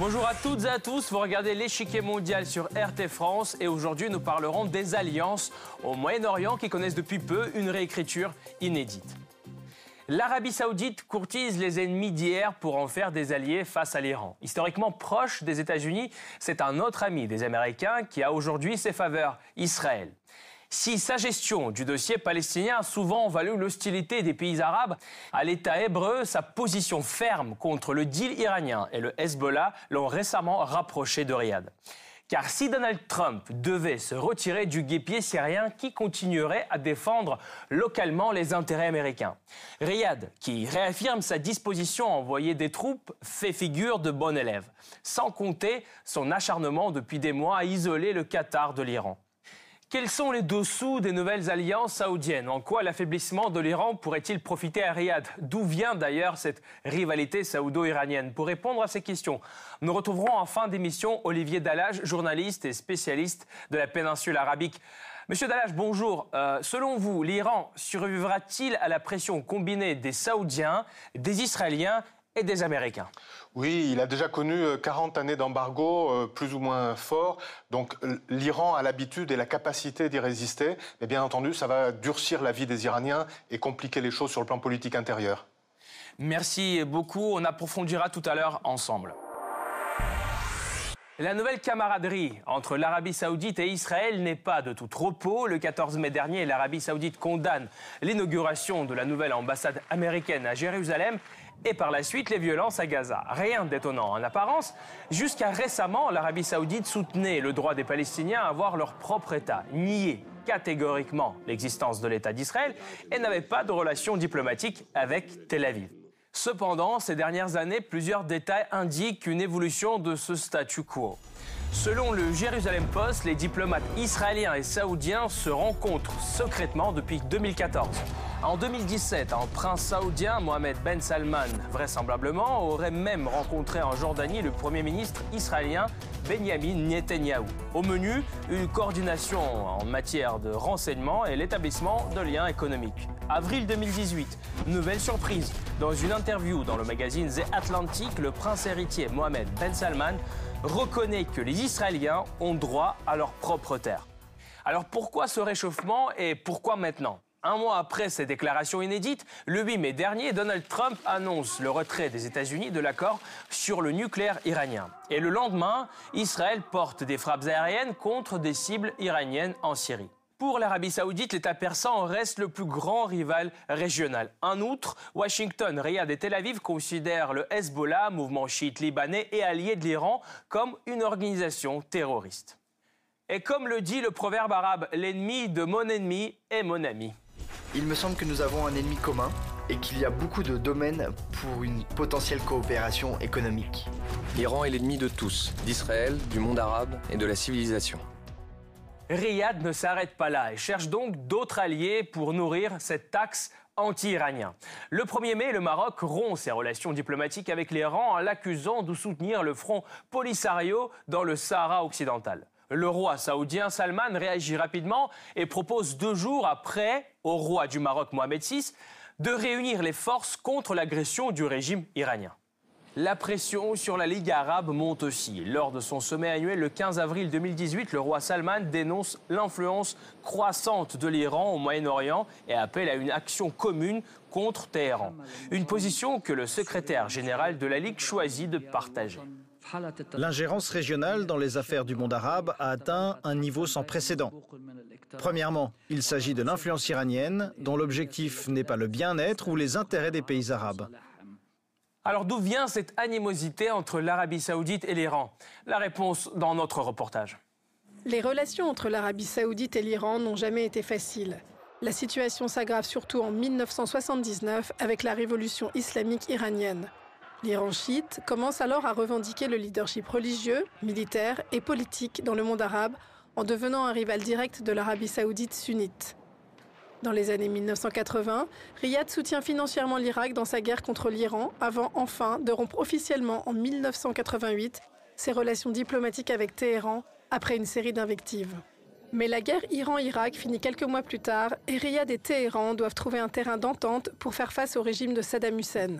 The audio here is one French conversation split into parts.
Bonjour à toutes et à tous, vous regardez l'échiquier mondial sur RT France et aujourd'hui nous parlerons des alliances au Moyen-Orient qui connaissent depuis peu une réécriture inédite. L'Arabie saoudite courtise les ennemis d'hier pour en faire des alliés face à l'Iran. Historiquement proche des États-Unis, c'est un autre ami des Américains qui a aujourd'hui ses faveurs, Israël. Si sa gestion du dossier palestinien a souvent valu l'hostilité des pays arabes, à l'État hébreu, sa position ferme contre le deal iranien et le Hezbollah l'ont récemment rapproché de Riyad. Car si Donald Trump devait se retirer du guépier syrien, qui continuerait à défendre localement les intérêts américains? Riyad, qui réaffirme sa disposition à envoyer des troupes, fait figure de bon élève, sans compter son acharnement depuis des mois à isoler le Qatar de l'Iran. Quels sont les dessous des nouvelles alliances saoudiennes? En quoi l'affaiblissement de l'Iran pourrait-il profiter à Riyad? D'où vient d'ailleurs cette rivalité saoudo-iranienne? Pour répondre à ces questions, nous retrouverons en fin d'émission Olivier Dallage, journaliste et spécialiste de la péninsule arabique. Monsieur Dallage, bonjour. Euh, selon vous, l'Iran survivra-t-il à la pression combinée des Saoudiens, des Israéliens et des Américains oui, il a déjà connu 40 euh, années d'embargo euh, plus ou moins fort. Donc l'Iran a l'habitude et la capacité d'y résister. Mais bien entendu, ça va durcir la vie des Iraniens et compliquer les choses sur le plan politique intérieur. Merci beaucoup. On approfondira tout à l'heure ensemble. La nouvelle camaraderie entre l'Arabie saoudite et Israël n'est pas de tout repos. Le 14 mai dernier, l'Arabie saoudite condamne l'inauguration de la nouvelle ambassade américaine à Jérusalem et par la suite les violences à Gaza. Rien d'étonnant en apparence. Jusqu'à récemment, l'Arabie saoudite soutenait le droit des Palestiniens à avoir leur propre État, niait catégoriquement l'existence de l'État d'Israël et n'avait pas de relations diplomatiques avec Tel Aviv. Cependant, ces dernières années, plusieurs détails indiquent une évolution de ce statu quo. Selon le Jérusalem Post, les diplomates israéliens et saoudiens se rencontrent secrètement depuis 2014. En 2017, un prince saoudien, Mohamed Ben Salman, vraisemblablement, aurait même rencontré en Jordanie le Premier ministre israélien Benjamin Netanyahu. Au menu, une coordination en matière de renseignement et l'établissement de liens économiques. Avril 2018, nouvelle surprise. Dans une interview dans le magazine The Atlantic, le prince héritier Mohamed Ben Salman reconnaît que les Israéliens ont droit à leur propre terre. Alors pourquoi ce réchauffement et pourquoi maintenant? Un mois après ces déclarations inédites, le 8 mai dernier, Donald Trump annonce le retrait des États-Unis de l'accord sur le nucléaire iranien. Et le lendemain, Israël porte des frappes aériennes contre des cibles iraniennes en Syrie. Pour l'Arabie saoudite, l'État persan reste le plus grand rival régional. En outre, Washington, Riyad et Tel Aviv considèrent le Hezbollah, mouvement chiite libanais et allié de l'Iran, comme une organisation terroriste. Et comme le dit le proverbe arabe, l'ennemi de mon ennemi est mon ami. Il me semble que nous avons un ennemi commun et qu'il y a beaucoup de domaines pour une potentielle coopération économique. L'Iran est l'ennemi de tous, d'Israël, du monde arabe et de la civilisation. Riyad ne s'arrête pas là et cherche donc d'autres alliés pour nourrir cette taxe anti-iranien. Le 1er mai, le Maroc rompt ses relations diplomatiques avec l'Iran en l'accusant de soutenir le front Polisario dans le Sahara occidental. Le roi saoudien Salman réagit rapidement et propose deux jours après au roi du Maroc Mohamed VI de réunir les forces contre l'agression du régime iranien. La pression sur la Ligue arabe monte aussi. Lors de son sommet annuel le 15 avril 2018, le roi Salman dénonce l'influence croissante de l'Iran au Moyen-Orient et appelle à une action commune contre Téhéran. Une position que le secrétaire général de la Ligue choisit de partager. L'ingérence régionale dans les affaires du monde arabe a atteint un niveau sans précédent. Premièrement, il s'agit de l'influence iranienne dont l'objectif n'est pas le bien-être ou les intérêts des pays arabes. Alors d'où vient cette animosité entre l'Arabie saoudite et l'Iran? La réponse dans notre reportage. Les relations entre l'Arabie saoudite et l'Iran n'ont jamais été faciles. La situation s'aggrave surtout en 1979 avec la révolution islamique iranienne. L'Iran chiite commence alors à revendiquer le leadership religieux, militaire et politique dans le monde arabe en devenant un rival direct de l'Arabie saoudite sunnite. Dans les années 1980, Riyad soutient financièrement l'Irak dans sa guerre contre l'Iran avant enfin de rompre officiellement en 1988 ses relations diplomatiques avec Téhéran après une série d'invectives. Mais la guerre Iran-Irak finit quelques mois plus tard et Riyad et Téhéran doivent trouver un terrain d'entente pour faire face au régime de Saddam Hussein.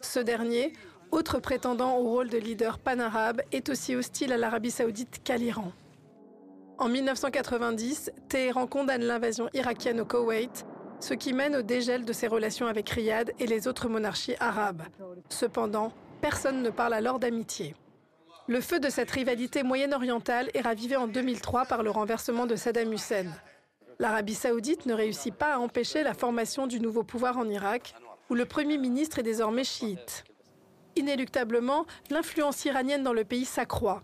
Ce dernier, autre prétendant au rôle de leader pan-arabe, est aussi hostile à l'Arabie saoudite qu'à l'Iran. En 1990, Téhéran condamne l'invasion irakienne au Koweït, ce qui mène au dégel de ses relations avec Riyad et les autres monarchies arabes. Cependant, personne ne parle alors d'amitié. Le feu de cette rivalité moyen-orientale est ravivé en 2003 par le renversement de Saddam Hussein. L'Arabie saoudite ne réussit pas à empêcher la formation du nouveau pouvoir en Irak, où le Premier ministre est désormais chiite. Inéluctablement, l'influence iranienne dans le pays s'accroît.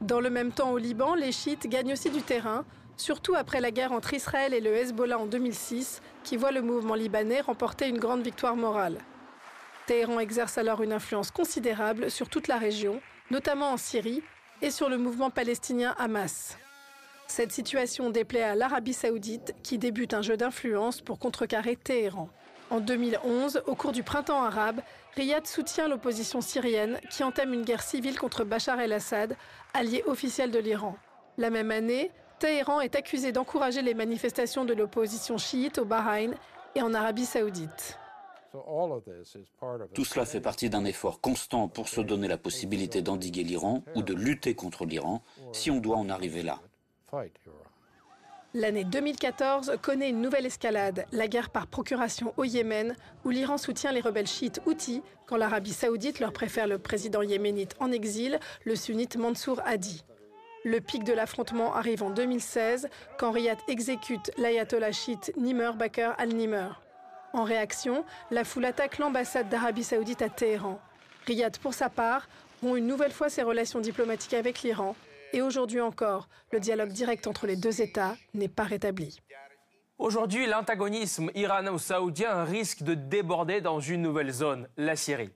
Dans le même temps, au Liban, les chiites gagnent aussi du terrain, surtout après la guerre entre Israël et le Hezbollah en 2006, qui voit le mouvement libanais remporter une grande victoire morale. Téhéran exerce alors une influence considérable sur toute la région, notamment en Syrie, et sur le mouvement palestinien Hamas. Cette situation déplaît à l'Arabie saoudite, qui débute un jeu d'influence pour contrecarrer Téhéran. En 2011, au cours du printemps arabe, Riyad soutient l'opposition syrienne qui entame une guerre civile contre Bachar el-Assad, allié officiel de l'Iran. La même année, Téhéran est accusé d'encourager les manifestations de l'opposition chiite au Bahreïn et en Arabie saoudite. Tout cela fait partie d'un effort constant pour se donner la possibilité d'endiguer l'Iran ou de lutter contre l'Iran si on doit en arriver là. L'année 2014 connaît une nouvelle escalade, la guerre par procuration au Yémen, où l'Iran soutient les rebelles chiites houthis, quand l'Arabie saoudite leur préfère le président yéménite en exil, le sunnite Mansour Hadi. Le pic de l'affrontement arrive en 2016, quand Riyad exécute l'ayatollah chiite Nimr Bakr al-Nimr. En réaction, la foule attaque l'ambassade d'Arabie saoudite à Téhéran. Riyad, pour sa part, rompt une nouvelle fois ses relations diplomatiques avec l'Iran et aujourd'hui encore, le dialogue direct entre les deux États n'est pas rétabli. Aujourd'hui, l'antagonisme irano-saoudien risque de déborder dans une nouvelle zone, la Syrie.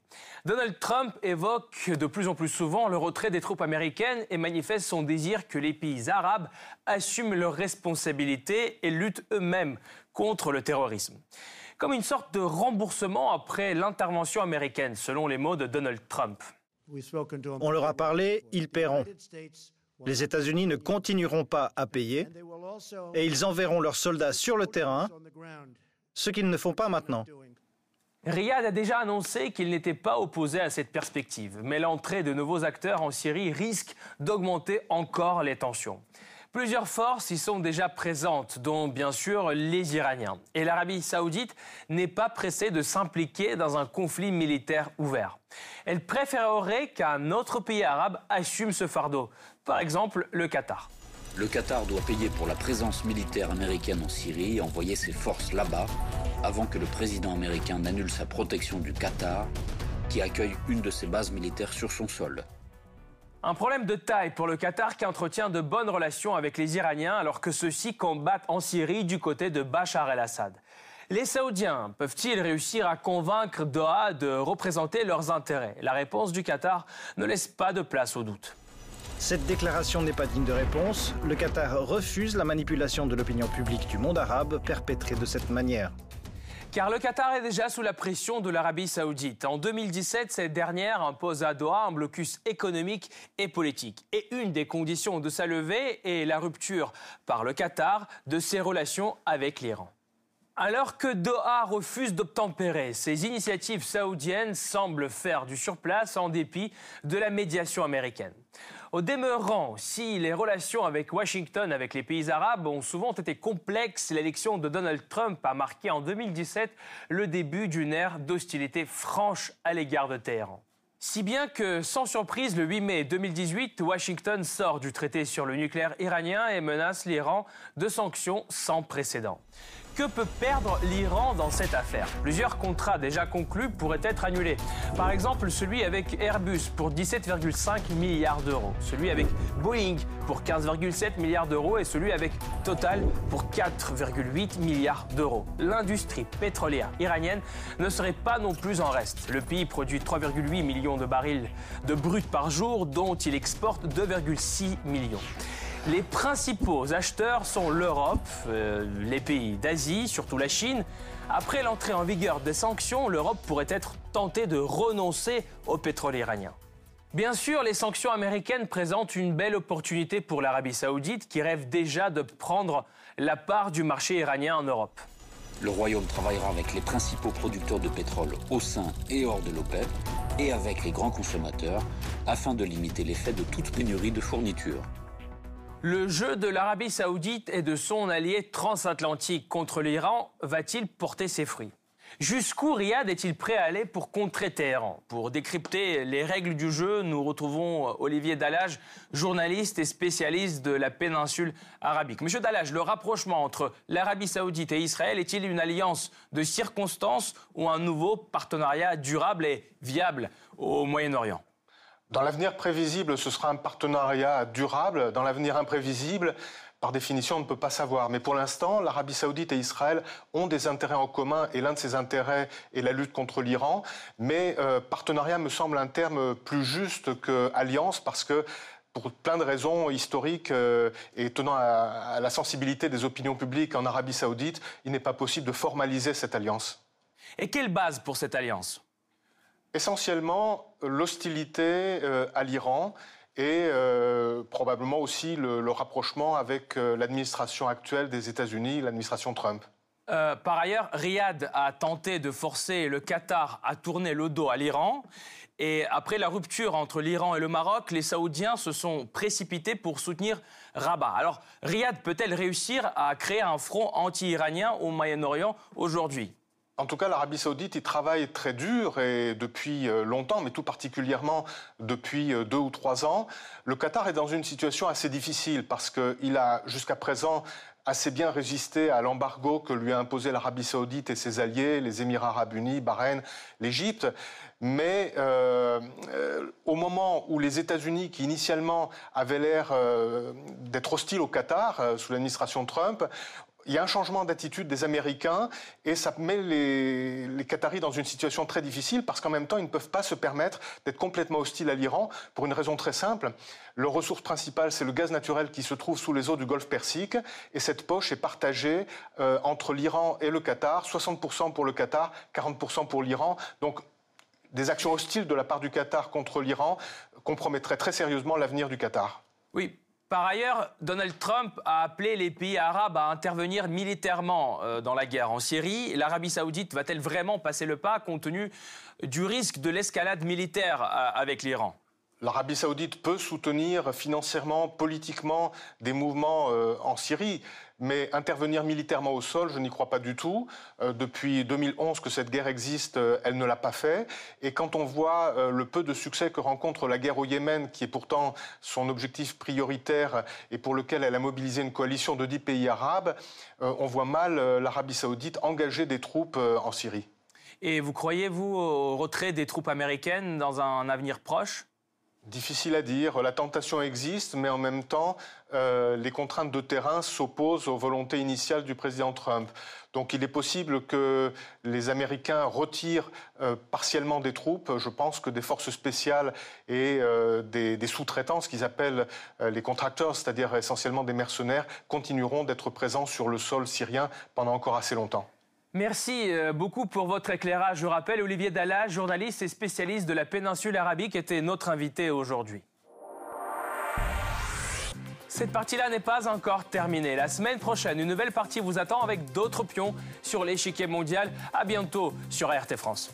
Donald Trump évoque de plus en plus souvent le retrait des troupes américaines et manifeste son désir que les pays arabes assument leurs responsabilités et luttent eux-mêmes contre le terrorisme. Comme une sorte de remboursement après l'intervention américaine, selon les mots de Donald Trump. On leur a parlé, ils paieront. Les États-Unis ne continueront pas à payer et ils enverront leurs soldats sur le terrain, ce qu'ils ne font pas maintenant. Riyad a déjà annoncé qu'il n'était pas opposé à cette perspective, mais l'entrée de nouveaux acteurs en Syrie risque d'augmenter encore les tensions. Plusieurs forces y sont déjà présentes, dont bien sûr les Iraniens. Et l'Arabie saoudite n'est pas pressée de s'impliquer dans un conflit militaire ouvert. Elle préférerait qu'un autre pays arabe assume ce fardeau, par exemple le Qatar. Le Qatar doit payer pour la présence militaire américaine en Syrie et envoyer ses forces là-bas avant que le président américain n'annule sa protection du Qatar, qui accueille une de ses bases militaires sur son sol. Un problème de taille pour le Qatar qui entretient de bonnes relations avec les Iraniens alors que ceux-ci combattent en Syrie du côté de Bachar el-Assad. Les Saoudiens peuvent-ils réussir à convaincre Doha de représenter leurs intérêts? La réponse du Qatar ne laisse pas de place au doute. Cette déclaration n'est pas digne de réponse. Le Qatar refuse la manipulation de l'opinion publique du monde arabe perpétrée de cette manière. Car le Qatar est déjà sous la pression de l'Arabie saoudite. En 2017, cette dernière impose à Doha un blocus économique et politique. Et une des conditions de sa levée est la rupture par le Qatar de ses relations avec l'Iran. Alors que Doha refuse d'obtempérer, ces initiatives saoudiennes semblent faire du surplace en dépit de la médiation américaine. Au demeurant, si les relations avec Washington, avec les pays arabes, ont souvent été complexes, l'élection de Donald Trump a marqué en 2017 le début d'une ère d'hostilité franche à l'égard de Téhéran. Si bien que, sans surprise, le 8 mai 2018, Washington sort du traité sur le nucléaire iranien et menace l'Iran de sanctions sans précédent. Que peut perdre l'Iran dans cette affaire? Plusieurs contrats déjà conclus pourraient être annulés. Par exemple, celui avec Airbus pour 17,5 milliards d'euros, celui avec Boeing pour 15,7 milliards d'euros et celui avec Total pour 4,8 milliards d'euros. L'industrie pétrolière iranienne ne serait pas non plus en reste. Le pays produit 3,8 millions de barils de brut par jour, dont il exporte 2,6 millions. Les principaux acheteurs sont l'Europe, euh, les pays d'Asie, surtout la Chine. Après l'entrée en vigueur des sanctions, l'Europe pourrait être tentée de renoncer au pétrole iranien. Bien sûr, les sanctions américaines présentent une belle opportunité pour l'Arabie saoudite qui rêve déjà de prendre la part du marché iranien en Europe. Le Royaume travaillera avec les principaux producteurs de pétrole au sein et hors de l'OPEP et avec les grands consommateurs afin de limiter l'effet de toute pénurie de fournitures. Le jeu de l'Arabie saoudite et de son allié transatlantique contre l'Iran va-t-il porter ses fruits? Jusqu'où Riyad est-il prêt à aller pour contrer Téhéran? Pour décrypter les règles du jeu, nous retrouvons Olivier Dallage, journaliste et spécialiste de la péninsule arabique. Monsieur Dallage, le rapprochement entre l'Arabie saoudite et Israël est-il une alliance de circonstances ou un nouveau partenariat durable et viable au Moyen-Orient? Dans l'avenir prévisible, ce sera un partenariat durable. Dans l'avenir imprévisible, par définition, on ne peut pas savoir. Mais pour l'instant, l'Arabie saoudite et Israël ont des intérêts en commun et l'un de ces intérêts est la lutte contre l'Iran. Mais euh, partenariat me semble un terme plus juste que alliance parce que pour plein de raisons historiques euh, et tenant à, la sensibilité des opinions publiques en Arabie saoudite, il n'est pas possible de formaliser cette alliance. Et quelle base pour cette alliance? Essentiellement, l'hostilité euh, à l'Iran et euh, probablement aussi le, rapprochement avec euh, l'administration actuelle des États-Unis, l'administration Trump. Euh, par ailleurs, Riyad a tenté de forcer le Qatar à tourner le dos à l'Iran. Et après la rupture entre l'Iran et le Maroc, les Saoudiens se sont précipités pour soutenir Rabat. Alors, Riyad peut-elle réussir à créer un front anti-iranien au Moyen-Orient aujourd'hui? En tout cas, l'Arabie saoudite y travaille très dur et depuis euh, longtemps, mais tout particulièrement depuis euh, deux ou trois ans. Le Qatar est dans une situation assez difficile parce qu'il a jusqu'à présent assez bien résisté à l'embargo que lui a imposé l'Arabie saoudite et ses alliés, les Émirats arabes unis, Bahreïn, l'Égypte. Mais euh, au moment où les États-Unis, qui initialement avaient l'air d'être hostiles au Qatar sous l'administration Trump, il y a un changement d'attitude des Américains et ça met les, Qataris dans une situation très difficile parce qu'en même temps, ils ne peuvent pas se permettre d'être complètement hostiles à l'Iran pour une raison très simple. Leur ressource principale, c'est le gaz naturel qui se trouve sous les eaux du Golfe Persique et cette poche est partagée euh, entre l'Iran et le Qatar, 60% pour le Qatar, 40% pour l'Iran. Donc, des actions hostiles de la part du Qatar contre l'Iran compromettraient très sérieusement l'avenir du Qatar. Oui, par ailleurs, Donald Trump a appelé les pays arabes à intervenir militairement euh, dans la guerre en Syrie. L'Arabie saoudite va-t-elle vraiment passer le pas compte tenu du risque de l'escalade militaire euh, avec l'Iran? L'Arabie saoudite peut soutenir financièrement, politiquement des mouvements euh, en Syrie. Mais intervenir militairement au sol, je n'y crois pas du tout. Euh, depuis 2011 que cette guerre existe, euh, elle ne l'a pas fait. Et quand on voit le peu de succès que rencontre la guerre au Yémen, qui est pourtant son objectif prioritaire et pour lequel elle a mobilisé une coalition de dix pays arabes, on voit mal l'Arabie saoudite engager des troupes en Syrie. Et vous croyez, vous, au retrait des troupes américaines dans un avenir proche? Difficile à dire. La tentation existe, mais en même temps, euh, les contraintes de terrain s'opposent aux volontés initiales du président Trump. Donc il est possible que les Américains retirent euh, partiellement des troupes. Je pense que des forces spéciales et euh, des, des sous-traitants, ce qu'ils appellent les contracteurs, c'est-à-dire essentiellement des mercenaires, continueront d'être présents sur le sol syrien pendant encore assez longtemps. Merci euh, beaucoup pour votre éclairage. Je rappelle, Olivier Dalla, journaliste et spécialiste de la péninsule arabique, était notre invité aujourd'hui. Cette partie-là n'est pas encore terminée. La semaine prochaine, une nouvelle partie vous attend avec d'autres pions sur l'échiquier mondial. À bientôt sur RT France.